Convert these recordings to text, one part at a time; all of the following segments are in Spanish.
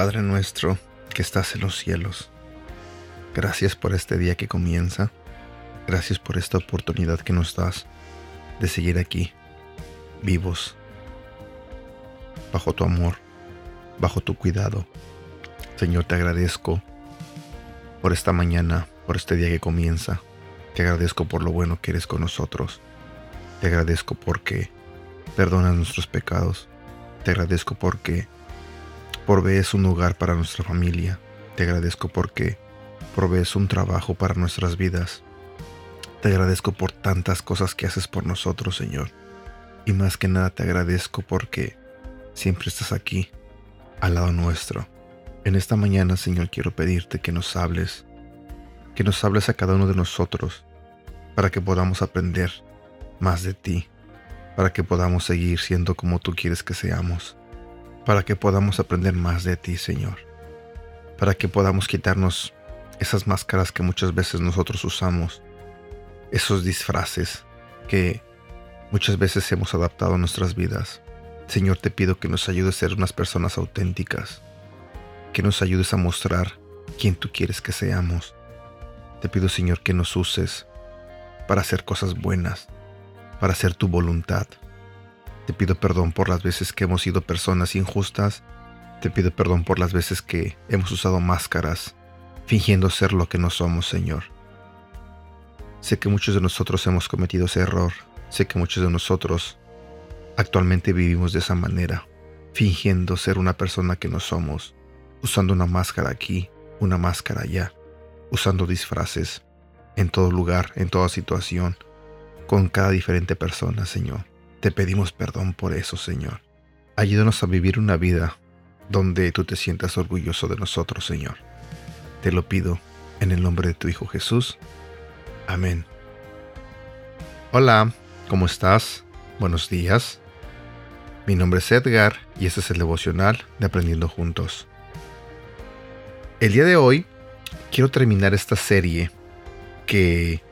Padre nuestro que estás en los cielos, gracias por este día que comienza, gracias por esta oportunidad que nos das de seguir aquí, vivos, bajo tu amor, bajo tu cuidado. Señor, te agradezco por esta mañana, por este día que comienza. Te agradezco por lo bueno que eres con nosotros. Te agradezco porque perdonas nuestros pecados. Te agradezco porque provees un hogar para nuestra familia. Te agradezco porque provees un trabajo para nuestras vidas. Te agradezco por tantas cosas que haces por nosotros, Señor. Y más que nada te agradezco porque siempre estás aquí, al lado nuestro. En esta mañana, Señor, quiero pedirte que nos hables, que nos hables a cada uno de nosotros, para que podamos aprender más de ti, para que podamos seguir siendo como tú quieres que seamos, para que podamos aprender más de ti, Señor, para que podamos quitarnos esas máscaras que muchas veces nosotros usamos, esos disfraces que muchas veces hemos adaptado a nuestras vidas. Señor, te pido que nos ayudes a ser unas personas auténticas, que nos ayudes a mostrar quién tú quieres que seamos. Te pido, Señor, que nos uses para hacer cosas buenas, para hacer tu voluntad. Te pido perdón por las veces que hemos sido personas injustas. Te pido perdón por las veces que hemos usado máscaras, fingiendo ser lo que no somos, Señor. Sé que muchos de nosotros hemos cometido ese error. Sé que muchos de nosotros actualmente vivimos de esa manera, fingiendo ser una persona que no somos, usando una máscara aquí, una máscara allá, usando disfraces en todo lugar, en toda situación, con cada diferente persona, Señor. Te pedimos perdón por eso, Señor. Ayúdanos a vivir una vida donde tú te sientas orgulloso de nosotros, Señor. Te lo pido en el nombre de tu Hijo Jesús. Amén. Hola, ¿cómo estás? Buenos días. Mi nombre es Edgar y este es el devocional de Aprendiendo Juntos. El día de hoy quiero terminar esta serie que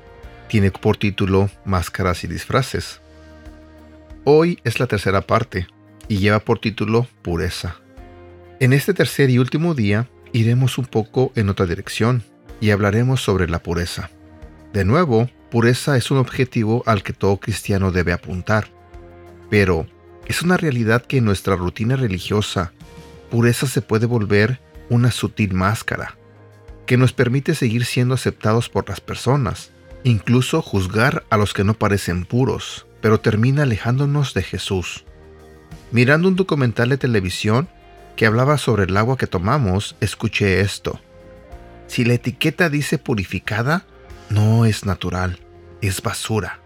tiene por título Máscaras y disfraces. Hoy es la tercera parte y lleva por título Pureza. En este tercer y último día iremos un poco en otra dirección y hablaremos sobre la pureza. De nuevo, pureza es un objetivo al que todo cristiano debe apuntar. Pero, es una realidad que en nuestra rutina religiosa, pureza se puede volver una sutil máscara, que nos permite seguir siendo aceptados por las personas, incluso juzgar a los que no parecen puros, pero termina alejándonos de Jesús. Mirando un documental de televisión que hablaba sobre el agua que tomamos, escuché esto. Si la etiqueta dice purificada, no es natural, es basura.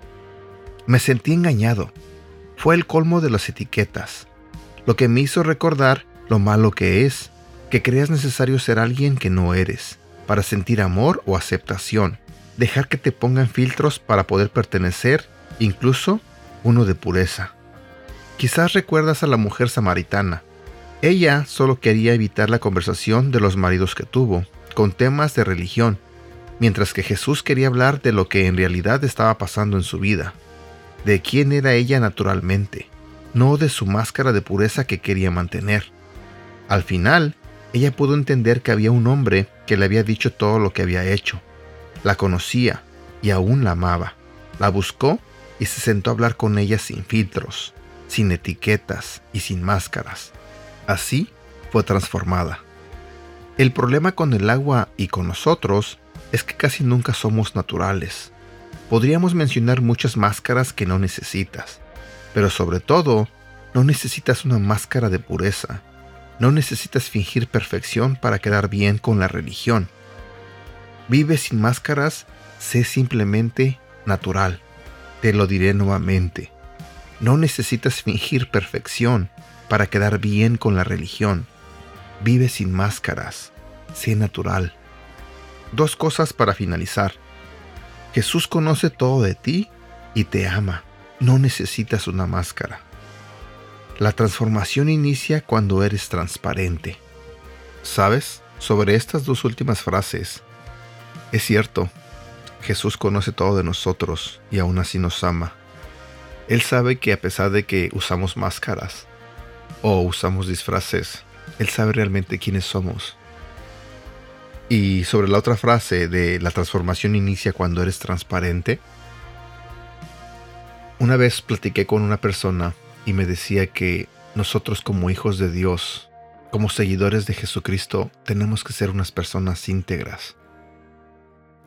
Me sentí engañado. Fue el colmo de las etiquetas, lo que me hizo recordar lo malo que es, que creas necesario ser alguien que no eres, para sentir amor o aceptación, dejar que te pongan filtros para poder pertenecer, incluso uno de pureza. Quizás recuerdas a la mujer samaritana. Ella solo quería evitar la conversación de los maridos que tuvo, con temas de religión, mientras que Jesús quería hablar de lo que en realidad estaba pasando en su vida, de quién era ella naturalmente, no de su máscara de pureza que quería mantener. Al final, ella pudo entender que había un hombre que le había dicho todo lo que había hecho. La conocía y aún la amaba. La buscó y se sentó a hablar con ella sin filtros, sin etiquetas y sin máscaras. Así fue transformada. El problema con el agua y con nosotros es que casi nunca somos naturales. Podríamos mencionar muchas máscaras que no necesitas, pero sobre todo, no necesitas una máscara de pureza. No necesitas fingir perfección para quedar bien con la religión. Vive sin máscaras, sé simplemente natural. Te lo diré nuevamente. No necesitas fingir perfección para quedar bien con la religión. Vive sin máscaras, sé natural. Dos cosas para finalizar. Jesús conoce todo de ti y te ama. No necesitas una máscara. La transformación inicia cuando eres transparente. ¿Sabes? Sobre estas dos últimas frases, es cierto, Jesús conoce todo de nosotros y aún así nos ama. Él sabe que a pesar de que usamos máscaras o usamos disfraces, Él sabe realmente quiénes somos. Y sobre la otra frase de la transformación inicia cuando eres transparente. Una vez platiqué con una persona y me decía que nosotros como hijos de Dios, como seguidores de Jesucristo, tenemos que ser unas personas íntegras.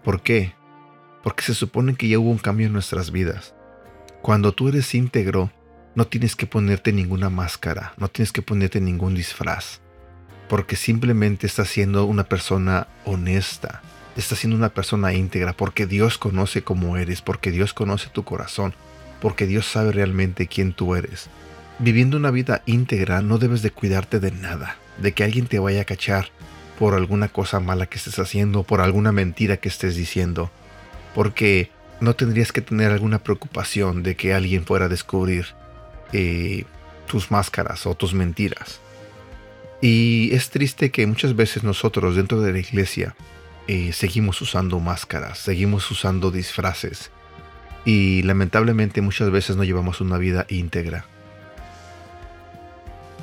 ¿Por qué? Porque se supone que ya hubo un cambio en nuestras vidas. Cuando tú eres íntegro, no tienes que ponerte ninguna máscara, no tienes que ponerte ningún disfraz porque simplemente estás siendo una persona honesta, estás siendo una persona íntegra, porque Dios conoce cómo eres, porque Dios conoce tu corazón, porque Dios sabe realmente quién tú eres. Viviendo una vida íntegra no debes de cuidarte de nada, de que alguien te vaya a cachar por alguna cosa mala que estés haciendo, por alguna mentira que estés diciendo, porque no tendrías que tener alguna preocupación de que alguien fuera a descubrir eh, tus máscaras o tus mentiras. Y es triste que muchas veces nosotros dentro de la iglesia eh, seguimos usando máscaras, seguimos usando disfraces y lamentablemente muchas veces no llevamos una vida íntegra.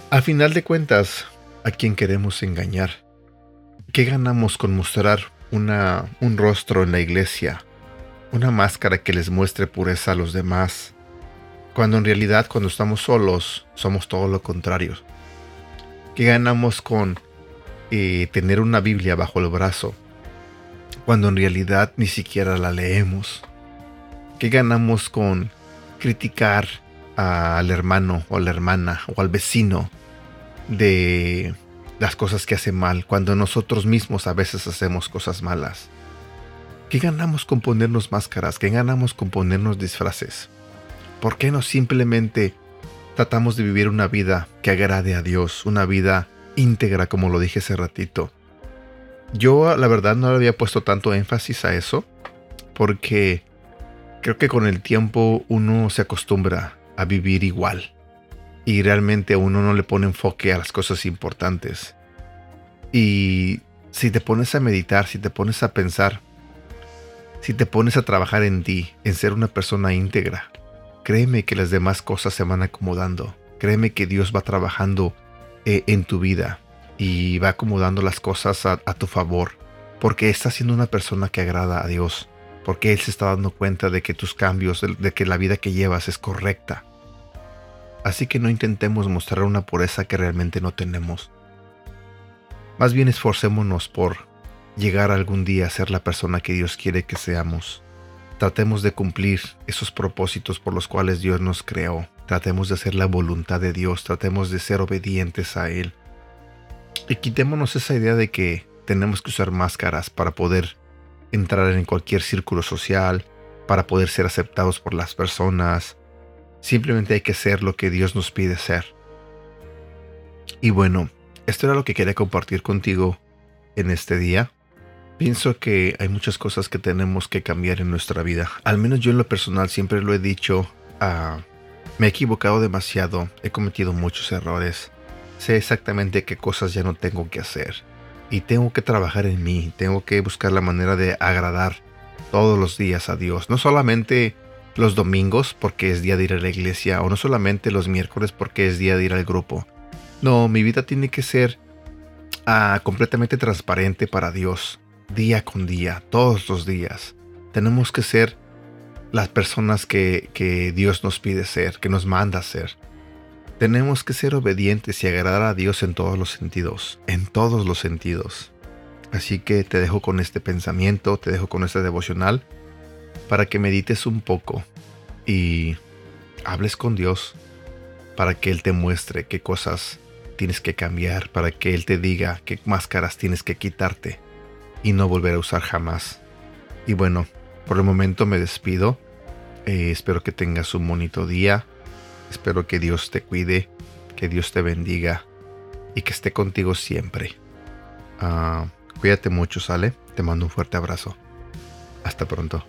Al final de cuentas, ¿a quién queremos engañar? ¿Qué ganamos con mostrar un rostro en la iglesia? Una máscara que les muestre pureza a los demás, cuando en realidad cuando estamos solos somos todo lo contrario ¿Qué ganamos con eh, tener una Biblia bajo el brazo cuando en realidad ni siquiera la leemos? ¿Qué ganamos con criticar al hermano o la hermana o al vecino de las cosas que hace mal cuando nosotros mismos a veces hacemos cosas malas? ¿Qué ganamos con ponernos máscaras? ¿Qué ganamos con ponernos disfraces? ¿Por qué no simplemente tratamos de vivir una vida que agrade a Dios, una vida íntegra como lo dije hace ratito. Yo la verdad no le había puesto tanto énfasis a eso porque creo que con el tiempo uno se acostumbra a vivir igual y realmente uno no le pone enfoque a las cosas importantes. Y si te pones a meditar, si te pones a pensar, si te pones a trabajar en ti, en ser una persona íntegra, créeme que las demás cosas se van acomodando. Créeme que Dios va trabajando eh, en tu vida y va acomodando las cosas a, tu favor. Porque estás siendo una persona que agrada a Dios. Porque Él se está dando cuenta de que tus cambios, de, que la vida que llevas es correcta. Así que no intentemos mostrar una pureza que realmente no tenemos. Más bien esforcémonos por llegar algún día a ser la persona que Dios quiere que seamos. Tratemos de cumplir esos propósitos por los cuales Dios nos creó. Tratemos de hacer la voluntad de Dios. Tratemos de ser obedientes a Él. Y quitémonos esa idea de que tenemos que usar máscaras para poder entrar en cualquier círculo social, para poder ser aceptados por las personas. Simplemente hay que ser lo que Dios nos pide ser. Y bueno, esto era lo que quería compartir contigo en este día. Pienso que hay muchas cosas que tenemos que cambiar en nuestra vida. Al menos yo en lo personal siempre lo he dicho. Ah, me he equivocado demasiado, he cometido muchos errores. Sé exactamente qué cosas ya no tengo que hacer. Y tengo que trabajar en mí, tengo que buscar la manera de agradar todos los días a Dios. No solamente los domingos porque es día de ir a la iglesia o no solamente los miércoles porque es día de ir al grupo. No, mi vida tiene que ser ah, completamente transparente para Dios día con día, todos los días. Tenemos que ser las personas que, Dios nos pide ser, que nos manda ser. Tenemos que ser obedientes y agradar a Dios en todos los sentidos, en todos los sentidos. Así que te dejo con este pensamiento, te dejo con este devocional, para que medites un poco y hables con Dios, para que Él te muestre qué cosas tienes que cambiar, para que Él te diga qué máscaras tienes que quitarte y no volver a usar jamás. Y bueno, por el momento me despido. Eh, espero que tengas un bonito día. Espero que Dios te cuide, que Dios te bendiga y que esté contigo siempre. Ah, cuídate mucho, ¿sale? Te mando un fuerte abrazo. Hasta pronto.